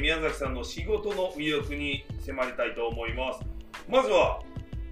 宮崎さんの仕事の魅力に迫りたいと思います。まずは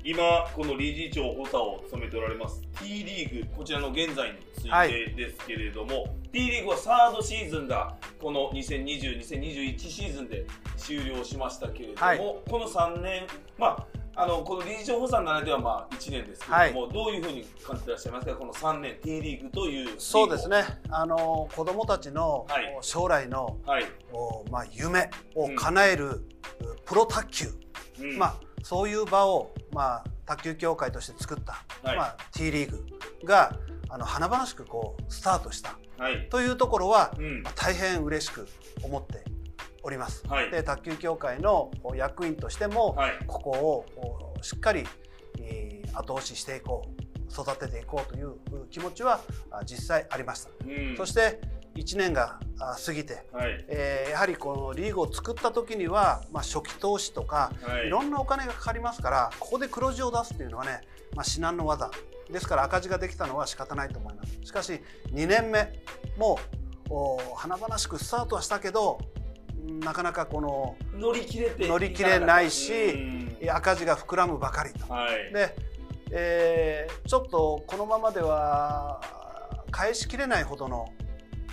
今この理事長補佐を務めておられます T リーグこちらの現在につい。てですけれども、T リーグはサードシーズンがこの2020-2021シーズンで終了しましたけれども、はい。この3年まああのこの理事長補佐になられてはまあ1年ですけれども、どういうふうに感じてらっしゃいますかこの3年 T リーグというそうですね。あの子どもたちのはい。将来の、はい、おまあ、夢を叶える、プロ卓球、うん。まあ、そういう場を、まあ、卓球協会として作った、はい。まあ、T リーグがあの華々しくこうスタートしたはい。というところは、うん。まあ大変嬉しく思っております。はい。で卓球協会の役員としても、はい。ここをしっかり、えー後押ししていこう育てていこうという気持ちはあ実際ありました。うん。そして1年があ過ぎて、はい。えーやはりこのリーグを作った時には、まあ、初期投資とか、はい。い、ろんなお金がかかりますからここで黒字を出すっていうのはね、まあ、至難の技ですから赤字ができたのは仕方ないと思います。しかし2年目もうお華々しくスタートはしたけどうんなかなかこの乗り切れて乗り切れないしうん。赤字が膨らむばかりと。はい。で、えーちょっとこのままでは返しきれないほどの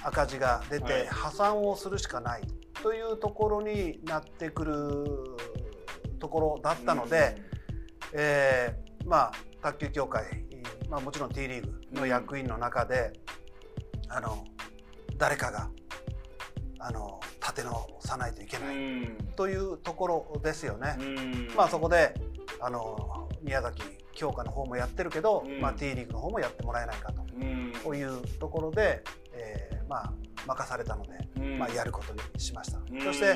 赤字が出て、はい。破産をするしかないというところになってくるところだったので、えーまあ卓球協会、まあ、もちろん T リーグの役員の中で、あの誰かがあの立て直さないといけうないん。というところですよね。うん。まあそこであの宮崎強化の方もやってるけど、うん。まあ、T リーグの方もやってもらえないかというところで、えーまあ、任されたので、うん。まあ、やることにしました、うん。そして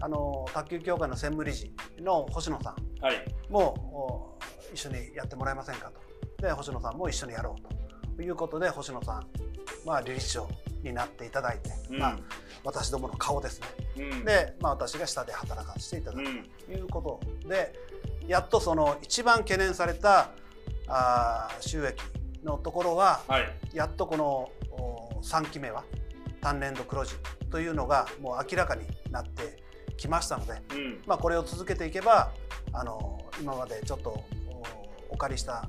あの卓球協会の専務理事の星野さんはい。もお一緒にやってもらえませんかと。で星野さんも一緒にやろうということで星野さん、まあ、理事長になっていただいて、うん。まあ、私どもの顔ですね。うん。で、まあ、私が下で働かせていただくうんということでやっとその一番懸念されたあー収益のところははい。やっとこのお3期目は単年度黒字というのがもう明らかになってきましたので、うん。まあ、これを続けていけばあの今までちょっとおお借りした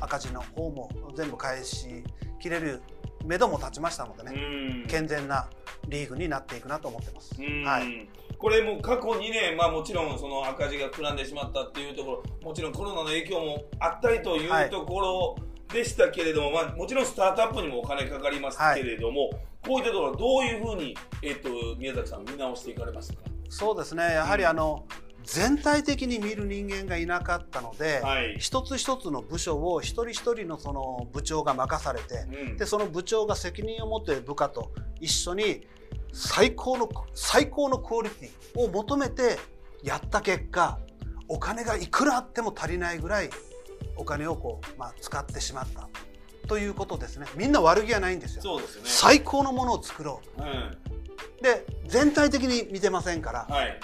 赤字の方も全部返しきれる目処も立ちましたのでね、うん。健全なリーグになっていくなと思ってます。うん。はい。これも過去2年、まあ、もちろんその赤字が膨らんでしまったっていうところもちろんコロナの影響もあったりといはい。うところでしたけれども、まあ、もちろんスタートアップにもお金かかりますけれども、こういったところはどういうふうに、えっと宮崎さん見直していかれましたか？そうですね。やはりあの、全体的に見る人間がいなかったので、はい。一つ一つの部署を一人一人のその部長が任されて、うん。でその部長が責任を持って部下と一緒に最高の最高のクオリティを求めてやった結果お金がいくらあっても足りないぐらいお金をこう、まあ、使ってしまったということですね。みんな悪気はないんですよ。そうですよね。最高のものを作ろう。ん。うで全体的に見てませんから、はい。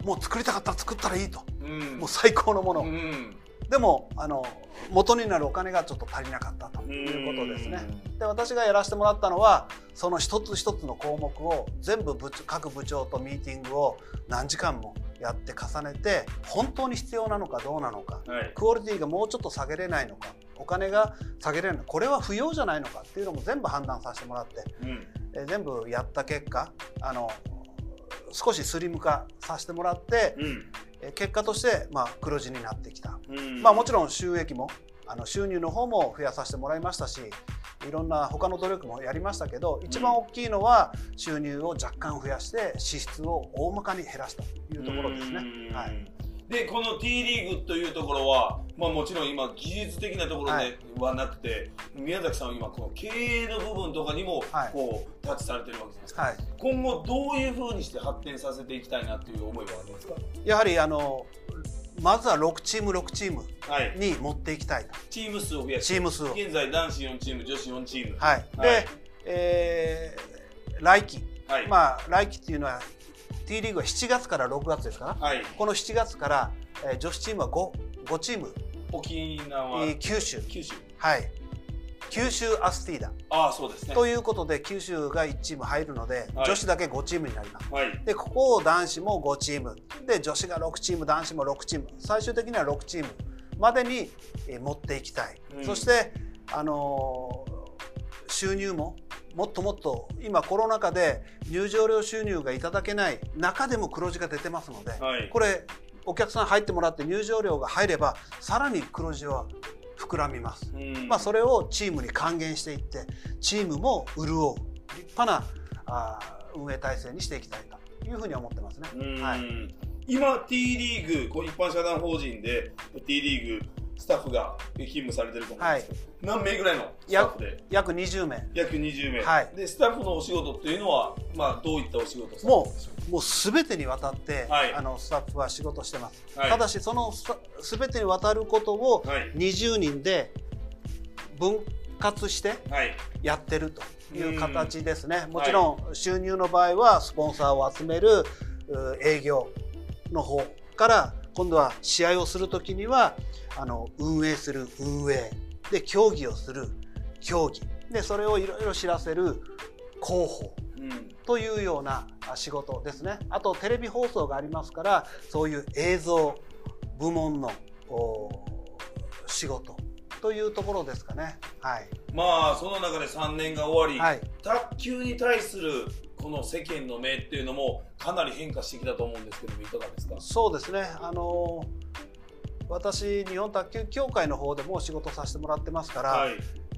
うん、もう作りたかったら作ったらいいと。うん。もう最高のもの、うん。でもあの元になるお金がちょっと足りなかったということですね。で私がやらせてもらったのはその一つ一つの項目を全部部長各部長とミーティングを何時間もやって重ねて本当に必要なのかどうなのかはい。クオリティがもうちょっと下げれないのかお金が下げれないのかこれは不要じゃないのかっていうのも全部判断させてもらってうん。え全部やった結果あの少しスリム化させてもらってうん。え結果として、まあ、黒字になってきた。うん。まあ、もちろん収益もあの収入の方も増やさせてもらいましたしいろんな他の努力もやりましたけど一番大きいのは収入を若干増やして支出を大まかに減らすというところですね。うん。はい、でこの T リーグというところは、まあ、もちろん今技術的なところはではなくて、宮崎さんは今この経営の部分とかにもはい。こうタッチされてるわけじゃないですか、はい、今後どういうふうにして発展させていきたいなという思いはありますか？やはりあのまずは6チーム6チームはい。に持っていきたい。とチーム数を増やして。チーム数を。現在男子4チーム女子4チームはい、で、はい。えー来期、はい、まあ、来期っていうのは T リーグは7月から6月ですからはい、この7月から、えー女子チームは 5, 5チーム、沖縄。えー九州。九州。はい、九州アスティーダ。ああそうですね。ということで九州が1チーム入るので、はい。女子だけ5チームになります。はい。でここを男子も5チーム。で女子が6チーム男子も6チーム。最終的には6チームまでにえー持っていきたい、うん。そして、あのー収入ももっともっと今コロナ禍で入場料収入がいただけない中でも黒字が出てますので、はい。これお客さん入ってもらって入場料が入ればさらに黒字は膨らみます。うんまあ、それをチームに還元していってチームも潤う立派なあー運営体制にしていきたいというふうに思ってますね。うんはい、今 T リーグこう一般社団法人で T リーグスタッフが勤務されてると思うんですけど、何名ぐらいのスタッフで？約20名。約20名、はい。でスタッフのお仕事っていうのは、まあ、どういったお仕事もうもう全てにわたって、はい。あのスタッフは仕事してます、はい。ただしそのす全てにわたることをはい。20人で分割してはい。やってるという形ですね。もちろん収入の場合はスポンサーを集めるう営業の方から今度は試合をするときにはあの運営する運営で競技をする競技でそれをいろいろ知らせる広報うんというようなあ仕事ですね。あとテレビ放送がありますからそういう映像部門のお仕事というところですかね。はい。まあその中で3年が終わり、はい。卓球に対するこの世間の目っていうのもかなり変化してきたと思うんですけどもいかがですか？そうですね。あの私日本卓球協会の方でも仕事させてもらってますから、はい。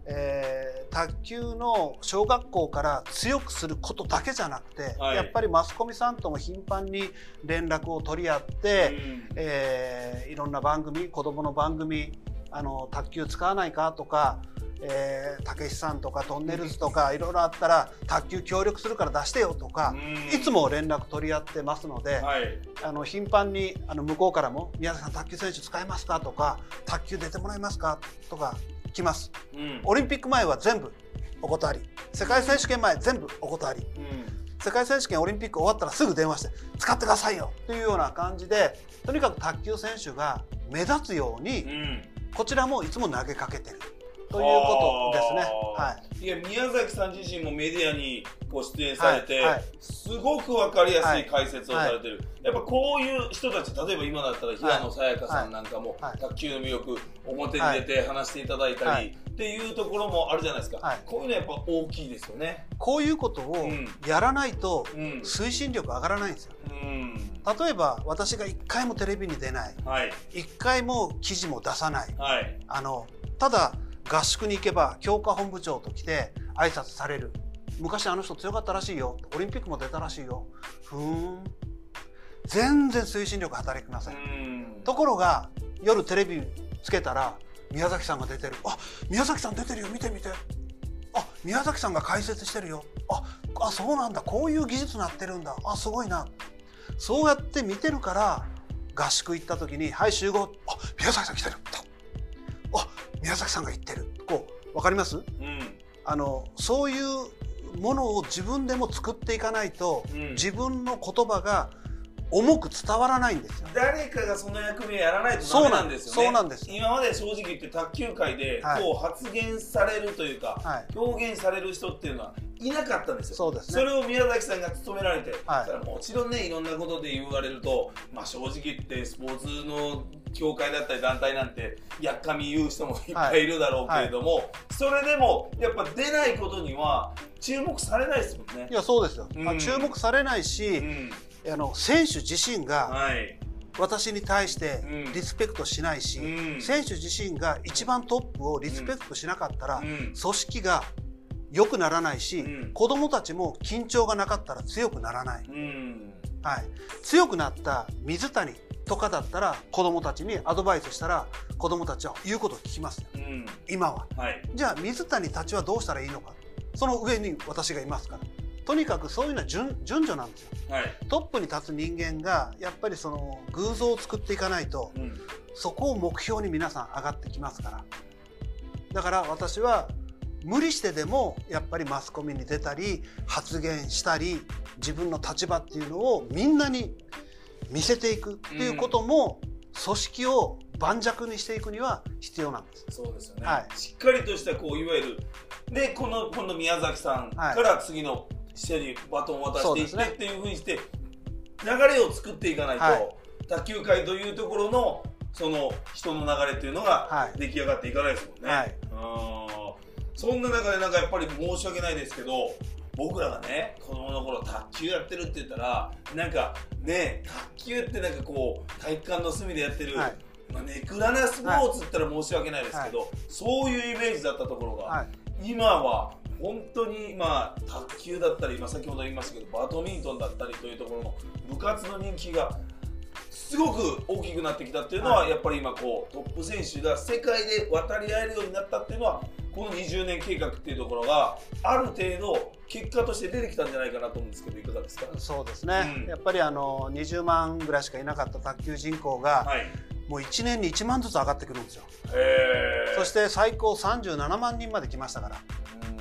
えー卓球の小学校から強くすることだけじゃなくて、はい。やっぱりマスコミさんとも頻繁に連絡を取り合って、うん。えーいろんな番組子どもの番組あの卓球使わないかとかえーたけしさんとかトンネルズとかいろいろあったら卓球協力するから出してよとかうん。いつも連絡取り合ってますので、はい。あの頻繁にあの向こうからも「宮崎さん卓球選手使えますか?」とか「卓球出てもらえますか?」とか来ます。うん。オリンピック前は全部お断り。世界選手権前全部お断り。うん。世界選手権オリンピック終わったらすぐ電話して使ってくださいよというような感じでとにかく卓球選手が目立つようにうんこちらもいつも投げかけてるということですね。はい。いや宮崎さん自身もメディアにご出演されて、はいはい。すごくわかりやすはい。い解説をされてる、やっぱこういう人たち例えば今だったら平野さやかさんなんかも、はい。卓球の魅力表に出て話していただいたり、はいっていうところもあるじゃないですか、はい。こういうのやっぱ大きいですよね。こういうことをうん。やらないとうん。推進力上がらないんですよ。うん。例えば私が一回もテレビに出ない。はい。一回も記事も出さない。はい。あのただ合宿に行けば強化本部長と来て挨拶される。昔あの人強かったらしいよ。オリンピックも出たらしいよ。ふーん。全然推進力働きません。ところが夜テレビつけたら宮崎さんが出てる。あ宮崎さん出てるよ。見て見て。あ宮崎さんが解説してるよ。ああそうなんだ。こういう技術なってるんだ。あすごいな。そうやって見てるから合宿行った時に「はい集合」あ宮崎さん来てる。あ宮崎さんが言ってる。こうわかります？うん。あのそういうものを自分でも作っていかないと、うん。自分の言葉が重く伝わらないんですよ。誰かがその役目をやらないとダメなんですよね。そうなんです。今まで正直言って卓球界ではい。こう発言されるというか、はい。表現される人っていうのはいなかったんですよ。そうですね。それを宮崎さんが務められて、はい。もちろんねいろんなことで言われると、まあ、正直言ってスポーツの協会だったり団体なんてやっかみ言う人もいっぱいいるだろうけれども、それでもやっぱ出ないことには注目されないですもんね。い。やそうですよ、うん。まあ注目されないし、うんあの選手自身がはい。私に対してうん。リスペクトしないし、うん。選手自身が一番トップをリスペクトしなかったら、うん。組織が良くならないし、うん。子供たちも緊張がなかったら強くならない、うん。はい、強くなった水谷とかだったら子供たちにアドバイスしたら子供たちは言うことを聞きますうん。今は。はい。じゃあ水谷たちはどうしたらいいのか。その上に私がいますからとにかくそういうのは順順序なんですよ。はい。トップに立つ人間がやっぱりその偶像を作っていかないとうん。そこを目標に皆さん上がってきますから。だから私は無理してでもやっぱりマスコミに出たり発言したり自分の立場っていうのをみんなに見せていくっていうことも組織を盤石にしていくには必要なんです。そうですよね、はい。しっかりとしたこういわゆるでこの今度宮崎さんから次の人にバトンを渡していって、っていうふうにして流れを作っていかないと、はい。卓球界というところのその人の流れっていうのがはい。出来上がっていかないですもんね。はい。うんそんな中でなんかやっぱり申し訳ないですけど僕らがね子供の頃卓球やってるって言ったらなんかね卓球ってなんかこう体育館の隅でやってる、はい。まあ、ネクラなスポーツって言ったら申し訳ないですけど、そういうイメージだったところが、はい。今は本当にまあ卓球だったり、まあ、先ほど言いましたけどバドミントンだったりというところの部活の人気がすごく大きくなってきたっていうのは、はい。やっぱり今こうトップ選手が世界で渡り合えるようになったっていうのはこの20年計画っていうところがある程度結果として出てきたんじゃないかなと思うんですけどいかがですか？そうですね、うん。やっぱりあの20万ぐらいしかいなかった卓球人口が、はい。もう1年に1万ずつ上がってくるんですよ、へそして最高37万人まで来ましたから、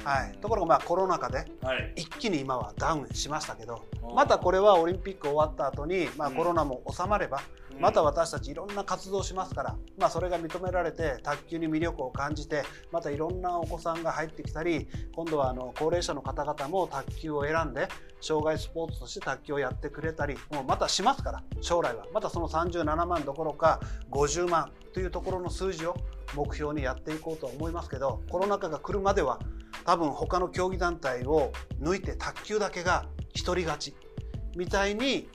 はい、ところがまあコロナ禍ではい。一気に今はダウンしましたけどうんまたこれはオリンピック終わった後に、まあ、うんコロナも収まれば、また私たちいろんな活動しますから、まあ、それが認められて卓球に魅力を感じてまたいろんなお子さんが入ってきたり今度はあの高齢者の方々も卓球を選んで障害スポーツとして卓球をやってくれたりもうまたしますから将来は。またその37万どころか50万というところの数字を目標にやっていこうと思いますけどコロナ禍が来るまでは多分他の競技団体を抜いて卓球だけが一人勝ちみたいに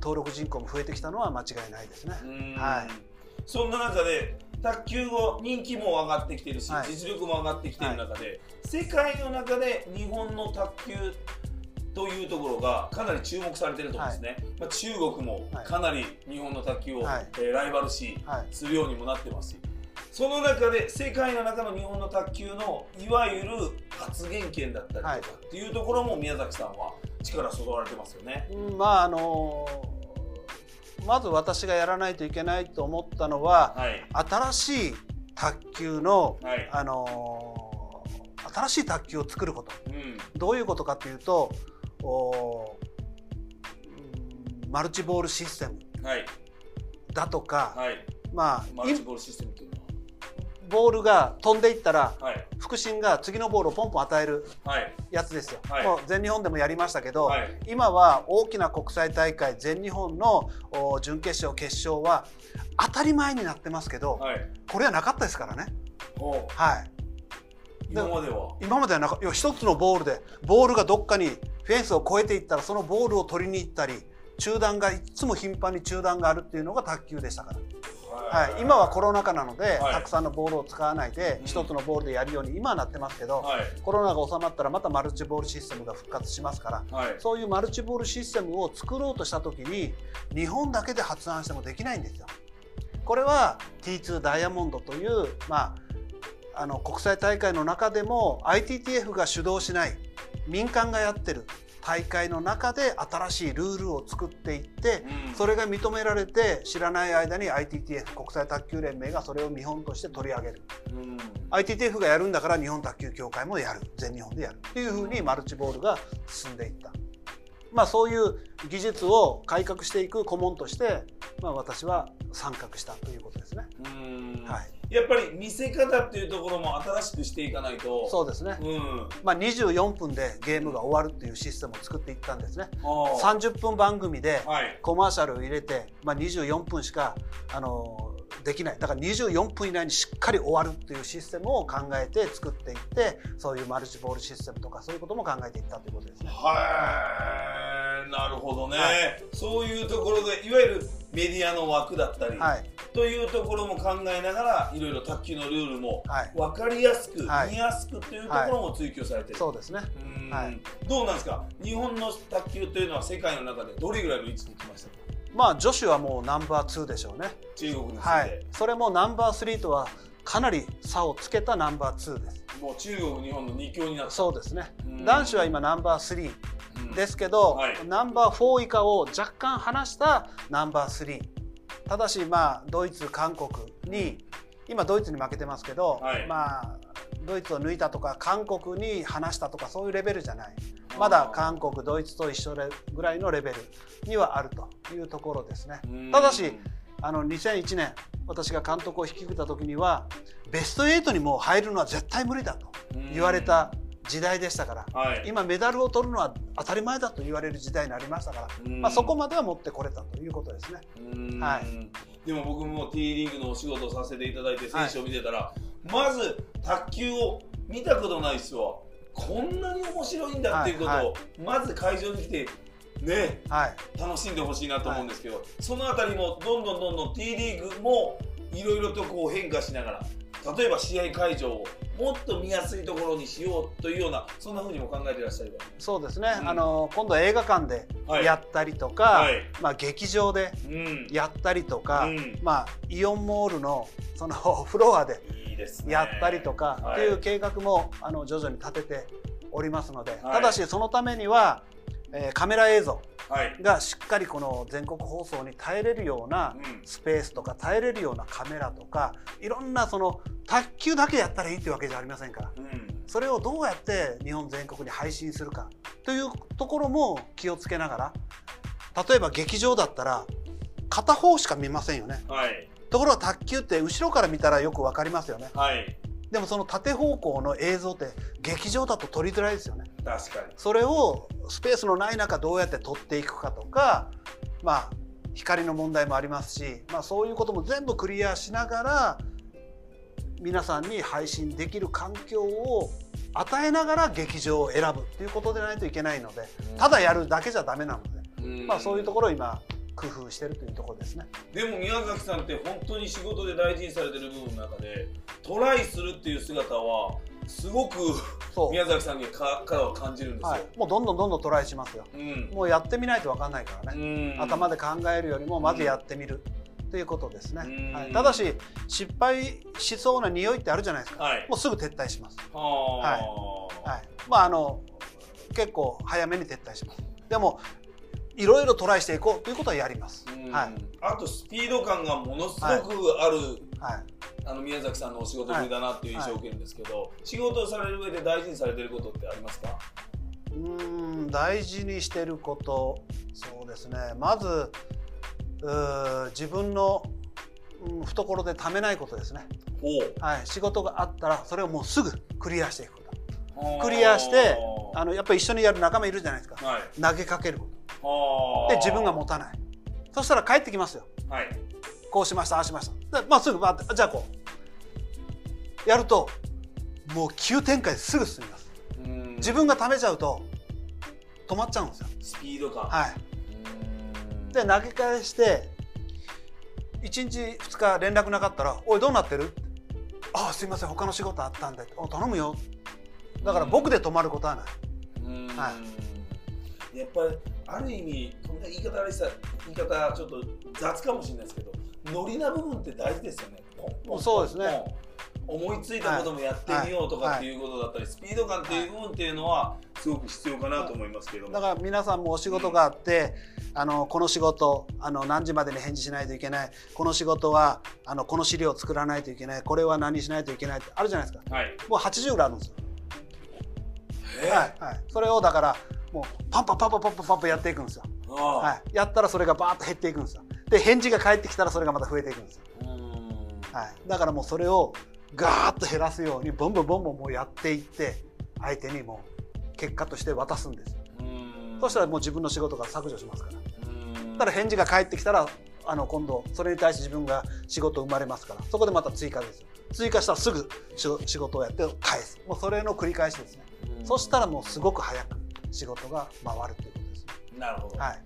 登録人口も増えてきたのは間違いないですね。うん。はい。そんな中で卓球後人気も上がってきてるし、はい。実力も上がってきている中で、世界の中で日本の卓球というところがかなり注目されてると思うんですね、まあ、中国もはい。かなり日本の卓球を、はい。えーライバル視はい。するようにもなってます。しその中で世界の中の日本の卓球のいわゆる発言権だったりとかはいっていうところも宮崎さんは力注がれてますよね。うんまああのまず私がやらないといけないと思ったのははい、新しい卓球の、はい。あの新しい卓球を作ること。うん。どういうことかというとおうんマルチボールシステムはい。だとか、はい。まあいマルチボールシステムっていうのボールが飛んでいったらははい。腹心が次のボールをポンポン与えるはい。やつですよ、はい。もう全日本でもやりましたけど、はい。今は大きな国際大会全日本のお準決勝決勝は当たり前になってますけど、はい。これはなかったですからね、おはい、今までは？今まではなかいや一つのボールでボールがどっかにフェンスを越えていったらそのボールを取りに行ったり中断がいつも頻繁に中断があるっていうのが卓球でしたから、はい、今はコロナ禍なので、はい。たくさんのボールを使わないでうん。一つのボールでやるように今はなってますけど、はい。コロナが収まったらまたマルチボールシステムが復活しますからはい。そういうマルチボールシステムを作ろうとした時に日本だけで発案してもできないんですよ。これは T2 ダイヤモンドという、まあ、あの国際大会の中でも ITTF が主導しない民間がやってる大会の中で新しいルールを作っていってうん。それが認められて知らない間に ITTF 国際卓球連盟がそれを見本として取り上げる。うん。ITTF がやるんだから日本卓球協会もやる。全日本でやる。っていうふうにマルチボールが進んでいった、まあ、そういう技術を改革していく顧問として、まあ、私は参画したということですね。うん。はい、やっぱり見せ方っていうところも新しくしていかないと。そうですね、うん。まあ、24分でゲームが終わるっていうシステムを作っていったんですね。あー30分番組ではい。コマーシャルを入れて、まあ、24分しかあのできない。だから24分以内にしっかり終わるっていうシステムを考えて作っていってそういうマルチボールシステムとかそういうことも考えていったということですね。はい。なるほどね、はそういうところでいわゆるメディアの枠だったり、はい。というところも考えながらいろいろ卓球のルールもはい。分かりやすく、はい。見やすくというところも追求されてる、そうですね。うん。はい。どうなんですか？日本の卓球というのは世界の中でどれぐらいの位置に来ましたか？まあ女子はもうナンバー2でしょうね。中国いて、はい。それもナンバー3とはかなり差をつけたナンバー2です。もう中国日本の2強になったそうですねうん。男子は今ナンバー3うんですけど、はいナンバー4以下を若干離したナンバー3。ただしまあドイツ韓国に今ドイツに負けてますけど、はいまあドイツを抜いたとか韓国に離したとかそういうレベルじゃない。まだ韓国ドイツと一緒ぐらいのレベルにはあるというところですね。うん。ただしあの2001年私が監督を引き受けた時にはベスト8にもう入るのは絶対無理だと言われた時代でしたから、はい、今メダルを取るのは当たり前だと言われる時代になりましたから、まあ、そこまでは持ってこれたということですね。はい。でも僕も T リーグのお仕事をさせていただいて選手を見てたら、はい、まず卓球を見たことない人はこんなに面白いんだっていうことを、まず会場に来てね、はい、楽しんでほしいなと思うんですけど、はい、その辺りもどんどんどんどん T リーグもいろいろとこう変化しながら例えば試合会場をもっと見やすいところにしようというようなそんなふうにも考えていらっしゃるそうですね、うん、あの今度は映画館でやったりとか、はい、まあ、劇場でやったりとか、うん、まあ、イオンモールのそのフロアでやったりとかっていう計画もあの徐々に立てておりますので、ただしそのためにはえー、カメラ映像がしっかりこの全国放送に耐えれるようなスペースとか耐えれるようなカメラとかいろんなその卓球だけやったらいいっていうわけじゃありませんから、うん、それをどうやって日本全国に配信するかというところも気をつけながら例えば劇場だったら片方しか見ませんよね、はい、ところが卓球って後ろから見たらよく分かりますよね、はい、でもその縦方向の映像って劇場だと撮りづらいですよね。確かに。それをスペースのない中どうやって撮っていくかとかまあ光の問題もありますし、まあ、そういうことも全部クリアしながら皆さんに配信できる環境を与えながら劇場を選ぶっていうことでないといけないのでただやるだけじゃダメなので、まあ、そういうところを今工夫してるというところですね。でも宮崎さんって本当に仕事で大事にされてる部分の中でトライするっていう姿はすごく宮崎さんにかからは感じるんですよ、はい、もうどんどんどんどんトライしますよ、うん、もうやってみないと分かんないからね、頭で考えるよりもまずやってみる、ということですね、はい、ただし失敗しそうな匂いってあるじゃないですか、はい、もうすぐ撤退します。はい。はい、まああの結構早めに撤退します。でもいろいろトライしていこうということはやります、はい、あとスピード感がものすごくある、はい、あの宮崎さんのお仕事ぶりだなっていう印象を受けるんですけど、仕事をされる上で大事にされてることってありますか？うん大事にしてることそうですね。まず自分の、うん、懐でためないことですね、はい、仕事があったらそれをもうすぐクリアしていくこと。クリアしてあのやっぱり一緒にやる仲間いるじゃないですか、はい、投げかけることで自分が持たない。そしたら帰ってきますよ、はい、こうしましたああしました。で、まあ、すぐバじゃあこう。やるともう急展開ですぐ進みます。自分がためちゃうと止まっちゃうんですよ。スピード感はい。で投げ返して1日2日連絡なかったら「おいどうなってる?」ああすいません他の仕事あったんで」お頼むよ」だから僕で止まることはない。はい、やっぱりある意味こんな言い方あれした言い方ちょっと雑かもしれないですけどノリな部分って大事ですよね。そうですね。思いついたこともやってみようとかっていうことだったり、スピード感っていう部分っていうのはすごく必要かなと思いますけどだから皆さんもお仕事があって、あのこの仕事あの何時までに返事しないといけない。この仕事はあのこの資料を作らないといけない。これは何しないといけないってあるじゃないですか、はい、もう80ぐらいあるんですよ。はいはい、それをだからもうパンパンパンパンパンパンパンパンやっていくんですよ。はい、やったらそれがバーッと減っていくんですよ。で返事が返ってきたらそれがまた増えていくんですよ。はい、だからもうそれをガーッと減らすようにボンボンボンボンもうやっていって相手にも結果として渡すんですよ。そしたらもう自分の仕事が削除しますから。だから返事が返ってきたらあの今度それに対して自分が仕事生まれますから。そこでまた追加です追加したらすぐ仕事をやって返す。もうそれの繰り返しですね。そしたらもうすごく早く仕事が回るということです。なるほど、はい、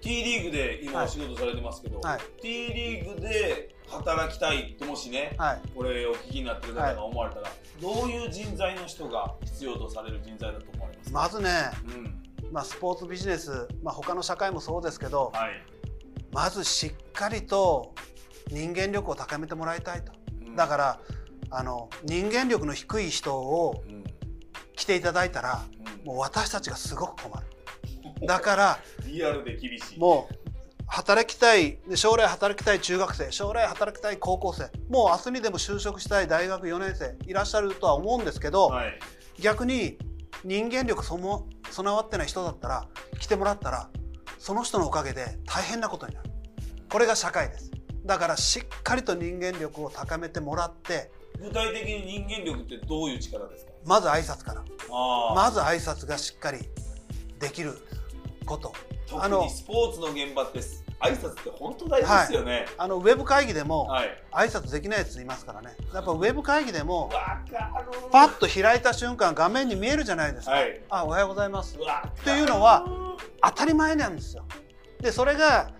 T リーグで今お仕事されてますけど、はい、T リーグで働きたいってもしね、はい、これお聞きになってる方が思われたら、どういう人材の人が必要とされる人材だと思われますまずね、うん、まあ、スポーツビジネス、まあ、他の社会もそうですけど、はい、まずしっかりと人間力を高めてもらいたいと、うん、だからあの人間力の低い人を来ていただいたら、うん、もう私たちがすごく困る。だからリアルで厳しい。もう働きたい将来働きたい中学生将来働きたい高校生もう明日にでも就職したい大学4年生いらっしゃるとは思うんですけど、はい、逆に人間力その備わってない人だったら来てもらったらその人のおかげで大変なことになる。これが社会です。だからしっかりと人間力を高めてもらって具体的に人間力ってどういう力ですか？まず挨拶から。あまず挨拶がしっかりできること。特にスポーツの現場って挨拶って本当大事ですよね。あのウェブ会議でもはい、挨拶できないやついますからね。やっぱウェブ会議でもパッと開いた瞬間画面に見えるじゃないですか、はい。あおはようございます。っていうのは当たり前なんですよ。でそれが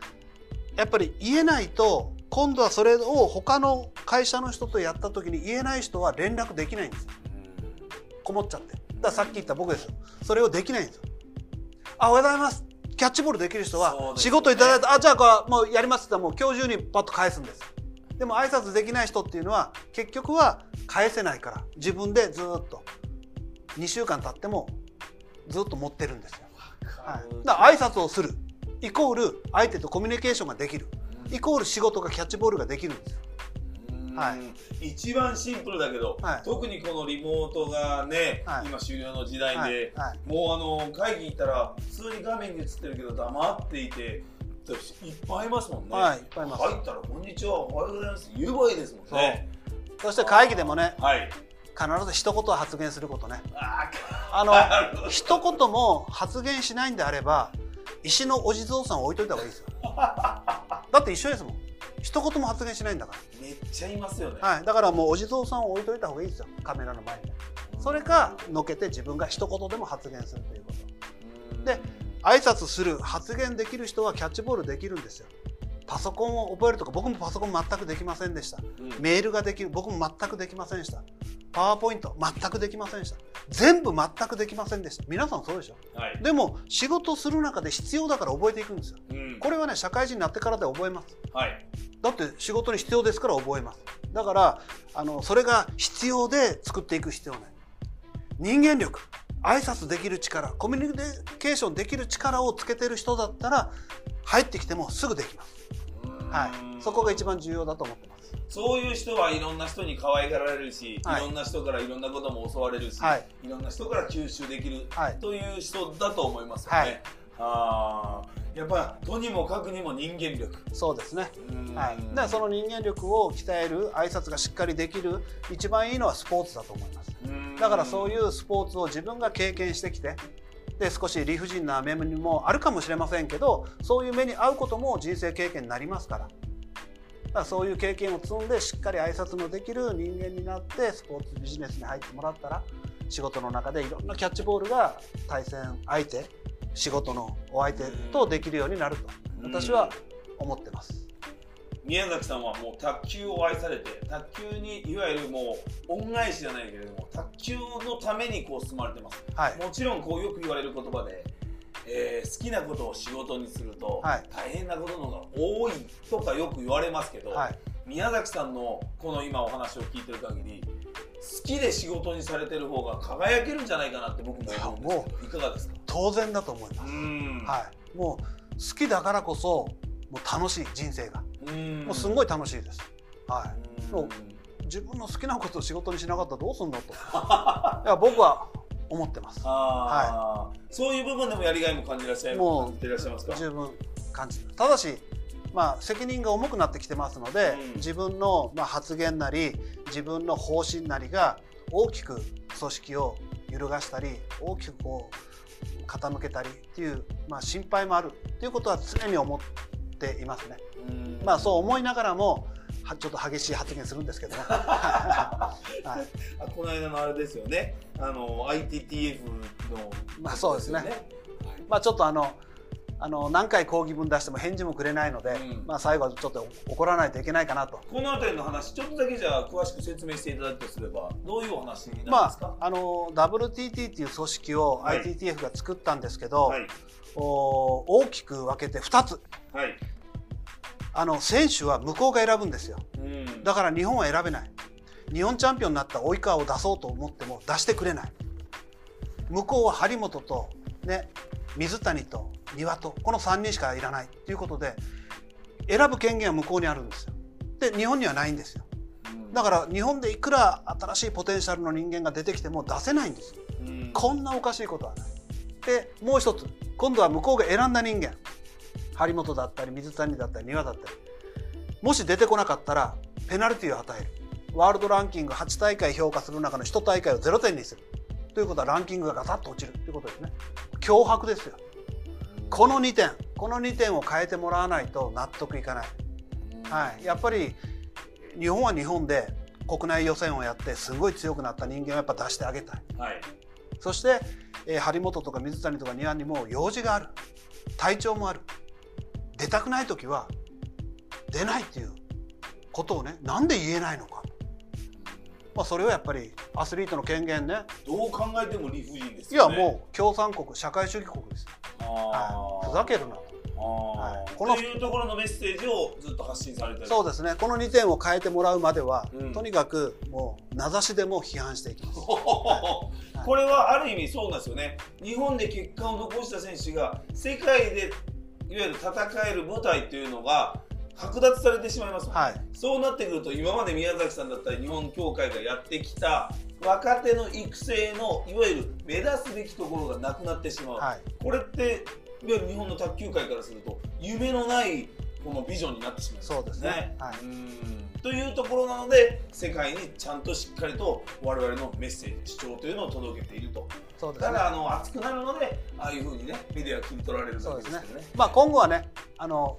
やっぱり言えないと今度はそれを他の会社の人とやった時に言えない人は連絡できないんですよこもっちゃって。だからさっき言った僕ですよ。それをできないんですよ。あおはようございます。キャッチボールできる人は仕事いただいて、あじゃあこれもうやりますって言ったらもう今日中にパッと返すんです。でも挨拶できない人っていうのは結局は返せないから。自分でずっと。2週間経ってもずっと持ってるんですよ、はい、だから挨拶をする。イコール相手とコミュニケーションができる。イコール仕事がキャッチボールができるんですよは一番シンプルだけど、はい。特にこのリモートがね、はい。今終了の時代で、もうあの会議行ったら普通に画面に映ってるけど黙っていていっぱいいますもんね、はいいっぱいいます。入ったら「こんにちはおはようございます」言えばいいですもんね。そして会議でもねはい。必ず一言発言することね。ああの一言も発言しないんであれば石のお地蔵さんを置いといた方がいいですよ。だって一緒ですもん一言も発言しないんだかめっちゃいますよね、ら、はい、だからもうお地蔵さんを置いといた方がいいですよ。カメラの前に。それかのけて自分が一言でも発言するということ。うん。で挨拶する発言できる人はキャッチボールできるんですよ。パソコンを覚えるとか僕もパソコン全くできませんでした。うん。メールができる僕も全くできませんでしたパワーポイント全くできませんでした。全部全くできませんでした。皆さんそうでしょ？はい。でも仕事する中で必要だから覚えていくんですよ。うん。これはね社会人になってからで覚えます。はい。だって仕事に必要ですから覚えます。だからあのそれが必要で作っていく必要ない。人間力挨拶できる力コミュニケーションできる力をつけてる人だったら入ってきてもすぐできます、はい、そこが一番重要だと思ってますそういう人はいろんな人に可愛がられるし、はい。い、ろんな人からいろんなことも教われるし、はい。い、ろんな人から吸収できる、はいという人だと思いますよね。はい。あー。やっぱとにもかくにも人間力。そうですね。うん。はい、だからその人間力を鍛える挨拶がしっかりできる一番いいのはスポーツだと思います。うん。だからそういうスポーツを自分が経験してきてで少し理不尽な目にもあるかもしれませんけどそういう目に遭うことも人生経験になりますからだからそういう経験を積んでしっかり挨拶のできる人間になってスポーツビジネスに入ってもらったら仕事の中でいろんなキャッチボールが対戦相手仕事のお相手とできるようになると私は思ってます。宮崎さんはもう卓球を愛されて卓球にいわゆるもう恩返しじゃないけれども卓球のためにこう進まれてます。はい、もちろんこうよく言われる言葉で、えー好きなことを仕事にするとはい。大変なことの方が多いとかよく言われますけど、はい。宮崎さんのこの今お話を聞いてる限り好きで仕事にされてる方が輝けるんじゃないかなって僕も思うんですけどいかがですか？当然だと思います。ん。はい、もう好きだからこそもう楽しい人生が。うん。もうすんごい楽しいです。はうん。もい、自分の好きなことを仕事にしなかったらどうすんのと。いや僕は思ってます。あー。そういう部分でもやりがいも感じらっしゃいもう感じていらっしゃいますか？十分感じるただし、まあ、責任が重くなってきてますので、うん。自分の、まあ、発言なり自分の方針なりが大きく組織を揺るがしたり大きくこう傾けたりっていう、まあ、心配もあるっていうことは常に思っていますね。うん。まあそう思いながらもはちょっと激しい発言するんですけどね。はい。あこの間のあれですよね。あの ITTF のまあそうですね。はい。まあちょっとあのあの何回抗議文出しても返事もくれないので、うん。まあ最後はちょっと怒らないといけないかなと。この辺りの話ちょっとだけじゃあ詳しく説明していただくとすればどういうお話になるんまですか、ああの WTT っていう組織をはい。ITTF が作ったんですけど、はい。お大きく分けて2つ。はいあの選手は向こうが選ぶんですよ。うん。だから日本は選べない。日本チャンピオンになった及川を出そうと思っても出してくれない。向こうは張本と、ね、水谷と丹羽とこの3人しかいらない。ということで選ぶ権限は向こうにあるんですよ。で日本にはないんですよ。だから日本でいくら新しいポテンシャルの人間が出てきても出せないんですうん。こんなおかしいことはない。でもう一つ今度は向こうが選んだ人間張本だったり水谷だったり丹羽だったり。もし出てこなかったらペナルティを与える。ワールドランキング8大会評価する中の1大会を0点にする。ということはランキングがガタッと落ちる。ということですね。脅迫ですよ。この2点。この2点を変えてもらわないと納得いかない、はい、やっぱり日本は日本で国内予選をやってすごい強くなった人間をやっぱ出してあげたい、はい、そして、えー、張本とか水谷とか丹羽にも用事がある。体調もある出たくない時は出ないっていうことをねなんで言えないのか、まあ、それはやっぱりアスリートの権限ね。どう考えても理不尽ですよ、ね、いやもう共産国社会主義国ですはい、ふざけるなと。はい、このいうところのメッセージをずっと発信されてそうですね。この2点を変えてもらうまでは、うん、とにかくもう名指しでも批判していきます、はい、これはある意味そうなんですよね。日本で結果を残した選手が世界でいわゆる戦える舞台というのが剥奪されてしまいます、はい、そうなってくると今まで宮崎さんだったり日本協会がやってきた若手の育成のいわゆる目指すべきところがなくなってしまう、はい、これっていわゆる日本の卓球界からすると夢のないこのビジョンになってしまう、そうですね、はい、というところなので世界にちゃんとしっかりと我々のメッセージ主張というのを届けていると。そうです、ね、ただあの熱くなるのでああいうふうにねメディア切り取られるわけですけどね、ね、まあ、今後はねあの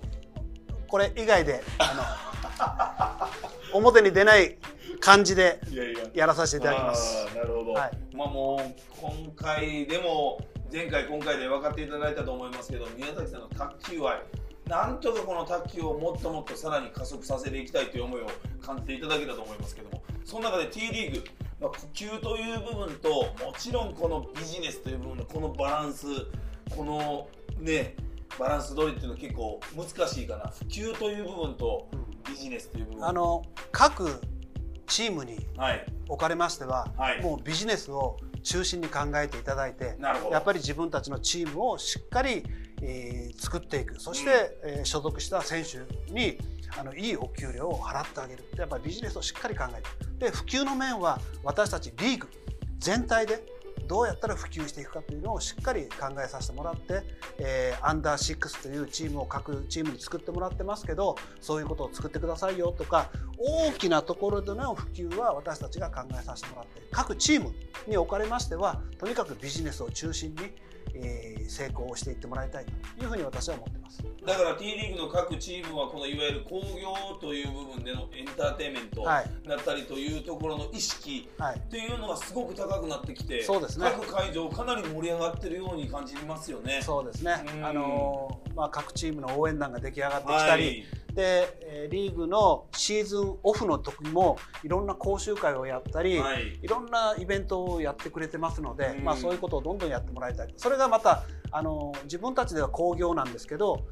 これ以外であの 表に出ない感じでやらさせていただきます。なるほど。はい、まあもう今回でも前回今回で分かっていただいたと思いますけど宮崎さんの卓球愛なんとかこの卓球をもっともっとさらに加速させていきたいという思いを感じていただけたと思いますけどもその中で T リーグ、まあ、普及という部分ともちろんこのビジネスという部分のこのバランスこのねバランス取りっていうのは結構難しいかな。普及という部分とビジネスという部分、あの各チームにおかれましては、はい、もうビジネスを中心に考えていただいてやっぱり自分たちのチームをしっかり、えー、作っていく。そして、うん、えー、所属した選手にあのいいお給料を払ってあげる。やっぱりビジネスをしっかり考えて。で普及の面は私たちリーグ全体でどうやったら普及していくかというのをしっかり考えさせてもらって、えー、アンダー6というチームを各チームに作ってもらってますけどそういうことを作ってくださいよとか大きなところでの普及は私たちが考えさせてもらって各チームにおかれましてはとにかくビジネスを中心にえー、成功していってもらいたいというふうに私は思ってます。だから T リーグの各チームはこのいわゆる興行という部分でのエンターテインメントだったりというところの意識っていうのがすごく高くなってきて、そうですね、各会場かなり盛り上がってるように感じますよね。そうですね、あのー、まあ、各チームの応援団が出来上がってきたり、はいでリーグのシーズンオフの時もいろんな講習会をやったり、はい、いろんなイベントをやってくれてますので、うん、まあ、そういうことをどんどんやってもらいたい。それがまたあの自分たちでは興行なんですけど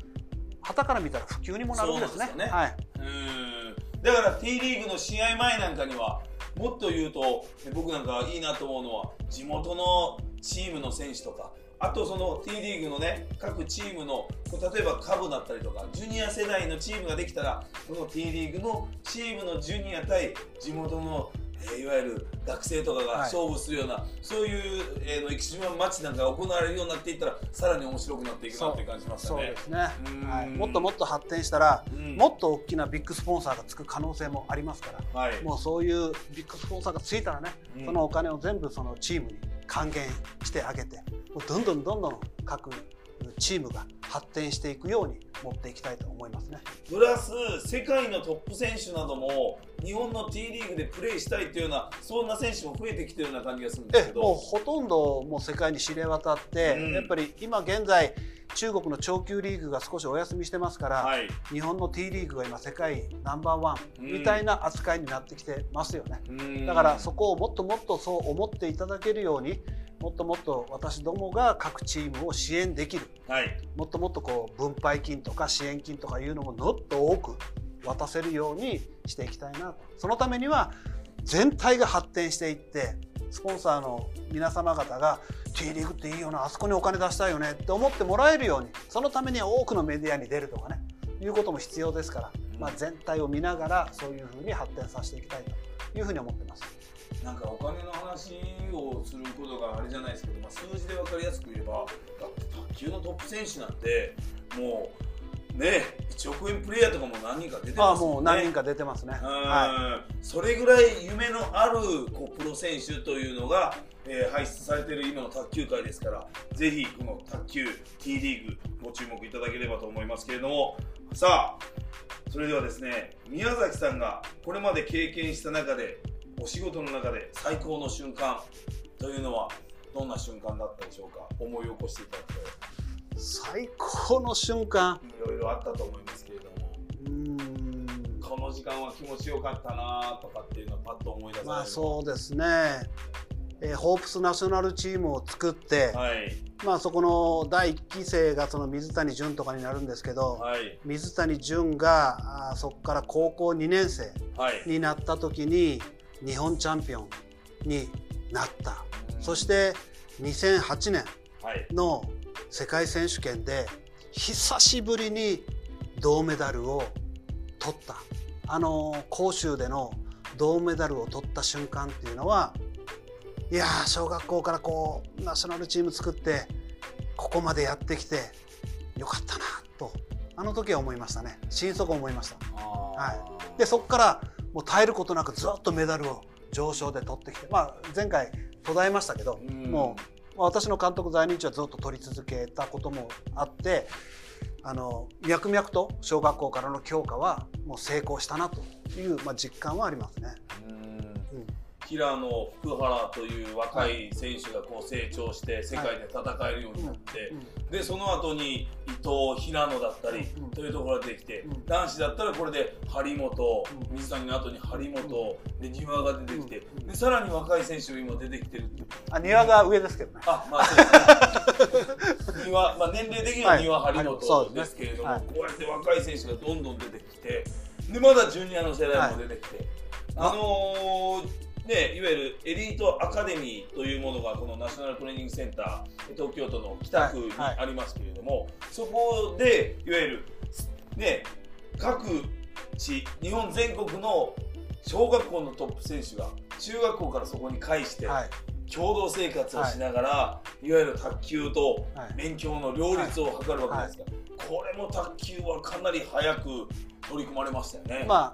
旗から見たら普及にもなるんですね。すね。はい、うん。だから T リーグの試合前なんかにはもっと言うと僕なんかいいなと思うのは地元のチームの選手とかあとその T リーグのね各チームの例えば下部だったりとかジュニア世代のチームができたらこの T リーグのチームのジュニア対地元のえー、いわゆる学生とかが勝負するような、はい、そういう、えー、のエキシビションマッチなんかが行われるようになっていったらさらに面白くなっていくなって感じしますね。そうですね、はい、もっともっと発展したら、もっと大きなビッグスポンサーがつく可能性もありますから、はい、もうそういうビッグスポンサーがついたらね、そのお金を全部そのチームに還元してあげて。どんどんどんどん各チームが発展していくように持っていきたいと思いますね。プラス世界のトップ選手なども日本の T リーグでプレーしたいというようなそんな選手も増えてきてるような感じがするんですけど。もうほとんどもう世界に知れ渡って、うん、やっぱり今現在中国の長級リーグが少しお休みしてますから、はい、日本の T リーグが今世界ナンバーワンみたいな扱いになってきてますよね、うん、だからそこをもっともっとそう思っていただけるようにもっともっと私どもが各チームを支援できる、はい、もっともっとこう分配金とか支援金とかいうのももっと多く渡せるようにしていきたいなと。そのためには全体が発展していってスポンサーの皆様方が T リーグっていいよなあそこにお金出したいよねって思ってもらえるようにそのためには多くのメディアに出るとかねいうことも必要ですから、まあ、全体を見ながらそういうふうに発展させていきたいというふうに思ってます。なんかお金の話をすることがあれじゃないですけど、まあ、数字で分かりやすく言えば卓球のトップ選手なんてもうね1億円プレイヤーとかも何人か出てあますね。もう何人か出てますね。うん。はそれぐらい夢のあるこうプロ選手というのが、えー輩出されている今の卓球界ですからぜひこの卓球 T リーグご注目いただければと思いますけれども。さあそれではですね宮崎さんがこれまで経験した中でお仕事の中で最高の瞬間というのはどんな瞬間だったでしょうか思い起こしていただくとい、最高の瞬間？いろいろあったと思いますけれどもうーんこの時間は気持ちよかったなとかっていうのはパッと思い出されるまあそうですね。えーホープスナショナルチームを作って、はいまあそこの第1期生がその水谷隼とかになるんですけど、はい水谷隼があーそこから高校2年生はいになった時に日本チャンピオンになった。そして2008年はい。の世界選手権で久しぶりに銅メダルを取った。あの杭州での銅メダルを取った瞬間っていうのはいやー小学校からこうナショナルチーム作ってここまでやってきてよかったなとあの時は思いましたね。心底思いました。はい。でそこからもう絶えることなくずっとメダルを上昇で取ってきて、まあ、前回途絶えましたけど、うんもうまあ私の監督在任中はずっと取り続けたこともあってあの脈々と小学校からの強化はもう成功したなという、まあ、実感はありますね。うんうん平野福原という若い選手がこう成長して世界で戦えるようになって、でその後に伊藤平野だったりというところができて、うん。男子だったらこれで張本、うん。水谷の後に張本、で丹羽が出てきて、うん。でさらに若い選手が今出てきてるっていう。あ庭が上ですけどね。あまあ丹羽、まあ、年齢的には丹羽、はい。張本ですけれども、はい。こうやって若い選手がどんどん出てきてでまだジュニアの世代も出てきて、あのーね、いわゆるエリートアカデミーというものがこのナショナルトレーニングセンター東京都の北区にはいはいありますけれども、そこでいわゆる、ね、各地日本全国の小学校のトップ選手が中学校からそこに返して、はい。共同生活をしながら、い、わゆる卓球とはい。勉強の両立を図るわけですが、これも卓球はかなり早く取り組まれましたよね。まあ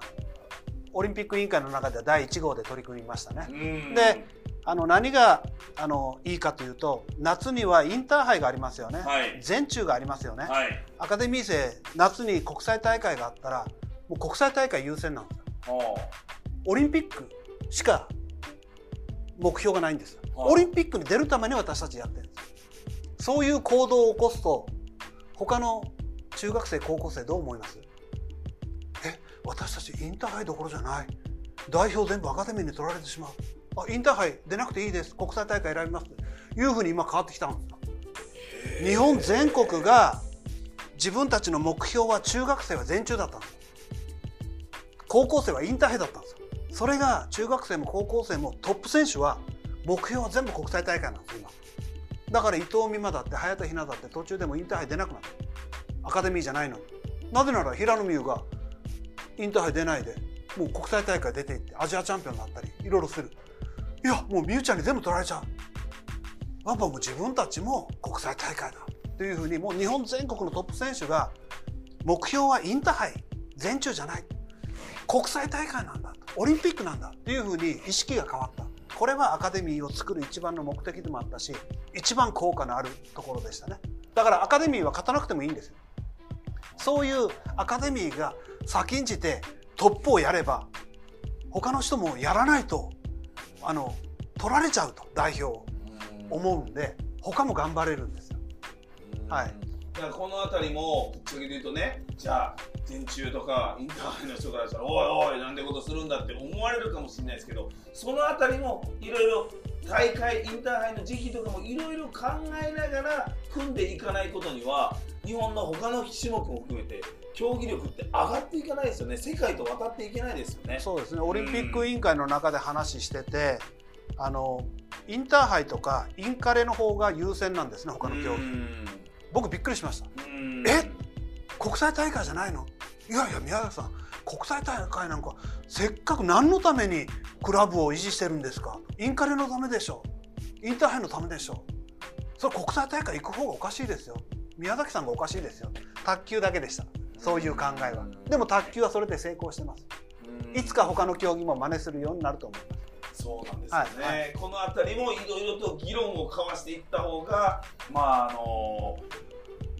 オリンピック委員会の中では第1号で取り組みましたね。うん。であの何があのいいかというと夏にはインターハイがありますよね、はい。全中がありますよね、はい。アカデミー生夏に国際大会があったらもう国際大会優先なんですよ。はオリンピックしか目標がないんです。オリンピックに出るために私たちやってるんです。よそういう行動を起こすと他の中学生高校生どう思います？え私たちインターハイどころじゃない。代表全部アカデミーに取られてしまう。あインターハイ出なくていいです。国際大会選びます。というふうに今変わってきたんです。日本全国が自分たちの目標は中学生は全中だったんです。高校生はインターハイだったんです。それが中学生も高校生もトップ選手は目標は全部国際大会なんです今。だから伊藤美誠だって早田ひなだって途中でもインターハイ出なくなった。アカデミーじゃないのに。なぜなら平野美宇がインターハイ出ないでもう国際大会出ていってアジアチャンピオンになったりいろいろする。いやもう美宇ちゃんに全部取られちゃう。やっぱもう自分たちも国際大会だ。というふうにもう日本全国のトップ選手が目標はインターハイ全中じゃない。国際大会なんだ。オリンピックなんだ。っていうふうに意識が変わった。これはアカデミーを作る一番の目的でもあったし一番効果のあるところでしたね。だからアカデミーは勝たなくてもいいんですよ。そういうアカデミーが先んじてトップをやれば他の人もやらないとあの取られちゃうと代表を思うんで他も頑張れるんですよ。はい。だからこの辺りもぶっちゃけで言うとねじゃあ全中とかインターハイの人からしたら「おいおいなんでことするんだ」って思われるかもしれないですけどその辺りもいろいろ大会インターハイの時期とかもいろいろ考えながら組んでいかないことには日本の他の種目も含めて競技力って上がっていかないですよね。世界と渡っていけないですよね。そうですね。オリンピック委員会の中で話しててあのインターハイとかインカレの方が優先なんですね他の競技。僕びっくりしました。うん。え？国際大会じゃないの？いやいや宮崎さん国際大会なんかせっかく何のためにクラブを維持してるんですか？インカレのためでしょ。インターハイのためでしょ。それ国際大会行く方がおかしいですよ宮崎さんがおかしいですよ。卓球だけでした。そういう考えは。でも卓球はそれで成功してます。いつか他の競技も真似するようになると思います。そうなんですよね、はい。はい、この辺りもいろいろと議論を交わしていった方がまああの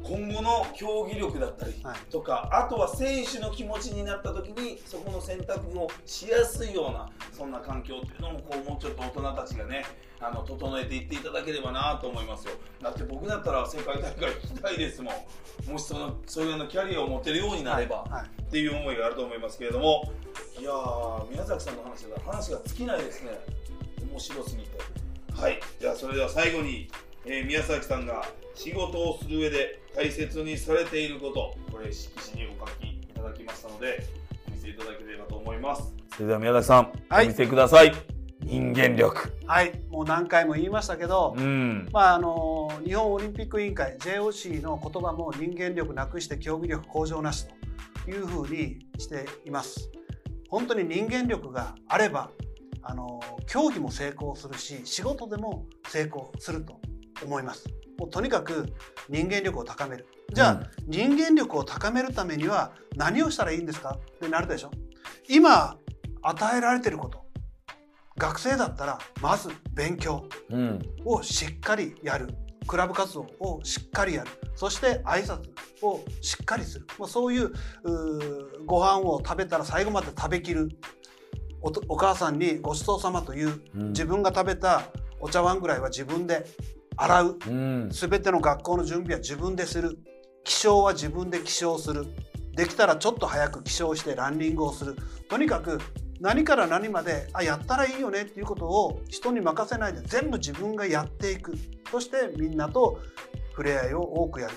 今後の競技力だったりとか、はい、あとは選手の気持ちになった時にそこの選択をしやすいようなそんな環境っていうのもこうもうちょっと大人たちがねあの整えていっていただければなと思いますよ。だって僕だったら世界大会行きたいですもん。もしそのそういうようなキャリアを持てるようになれば、はい。はい、っていう思いがあると思いますけれども。いや宮崎さんの話だ話が尽きないですね。面白すぎて。はい。じゃあそれでは最後に、えー、宮崎さんが仕事をする上で大切にされていることこれ色紙にお書きいただきましたのでお見せいただければと思います。それでは宮崎さん、はい、お見せください。人間力。はい。もう何回も言いましたけど、うん、まああの日本オリンピック委員会 JOC の言葉も人間力なくして競技力向上なしというふうにしています。本当に人間力があればあの競技も成功するし仕事でも成功すると思います。もうとにかく人間力を高める。じゃあ、うん、人間力を高めるためには何をしたらいいんですか？ってなるでしょ。今与えられてること。学生だったらまず勉強をしっかりやる、うん、クラブ活動をしっかりやる。そして挨拶をしっかりする、まあ、そういうご飯を食べたら最後まで食べきる。お母さんにごちそうさまという、うん、自分が食べたお茶碗ぐらいは自分で洗う、うん、全ての学校の準備は自分でする。起床は自分で起床する。できたらちょっと早く起床してランニングをする。とにかく何から何まであやったらいいよねっていうことを人に任せないで全部自分がやっていく。そしてみんなと触れ合いを多くやる。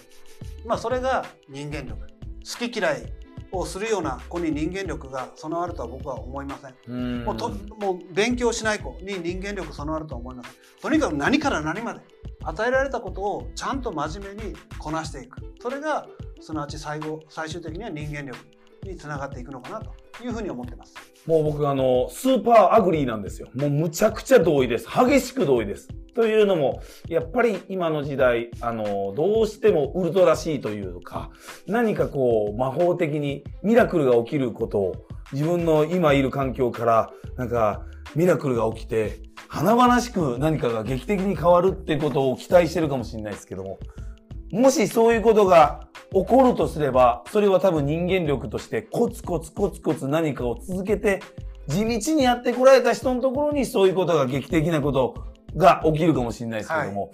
まあそれが人間力。好き嫌いをするような子に人間力が備わるとは僕は思いません。もうともう勉強しない子に人間力備わるとは思いません。とにかく何から何まで与えられたことをちゃんと真面目にこなしていく。それがすなわち最後最終的には人間力につながっていくのかなというふうに思ってます。もう僕あの super agree なんですよ。もうむちゃくちゃ同意です。激しく同意です。というのもやっぱり今の時代あのどうしてもウルトラシーというか何かこう魔法的にミラクルが起きることを自分の今いる環境からなんかミラクルが起きて華々しく何かが劇的に変わるってことを期待してるかもしれないですけども、もしそういうことが起こるとすれば、それは多分人間力としてコツコツコツコツ何かを続けて地道にやってこられた人のところにそういうことが劇的なことが起きるかもしれないですけども、はい、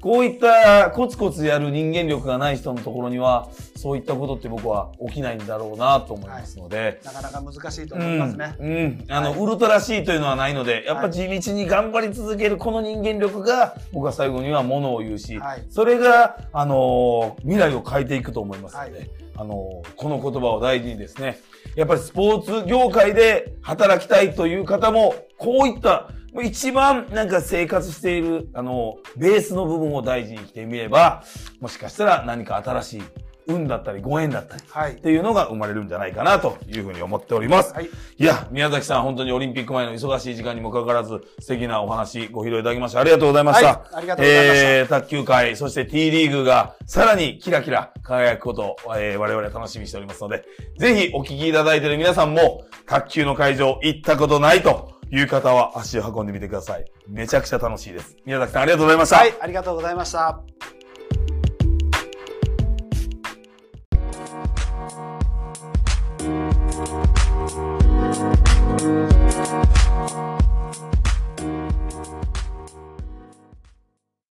こういったコツコツやる人間力がない人のところには、そういったことって僕は起きないんだろうなと思いますので。はい、なかなか難しいと思いますね。うん。うん、あの、はい、ウルトラシーというのはないので、やっぱ地道に頑張り続けるこの人間力が、僕は最後にはものを言うし、それが、あの未来を変えていくと思いますので、あのこの言葉を大事にですね、やっぱりスポーツ業界で働きたいという方も、こういった一番なんか生活している、あの、ベースの部分を大事にしてみれば、もしかしたら何か新しい運だったりご縁だったり、はい、っていうのが生まれるんじゃないかなというふうに思っております。はい、いや、宮崎さん本当にオリンピック前の忙しい時間にもかかわらず素敵なお話ご披露いただきましてありがとうございました。はい、ありがとうございました。えー、卓球界、そして T リーグがさらにキラキラ輝くことを、えー、我々楽しみにしておりますので、ぜひお聞きいただいている皆さんも卓球の会場行ったことないという方は足を運んでみてください。めちゃくちゃ楽しいです。宮崎さんありがとうございました。はい、ありがとうございました。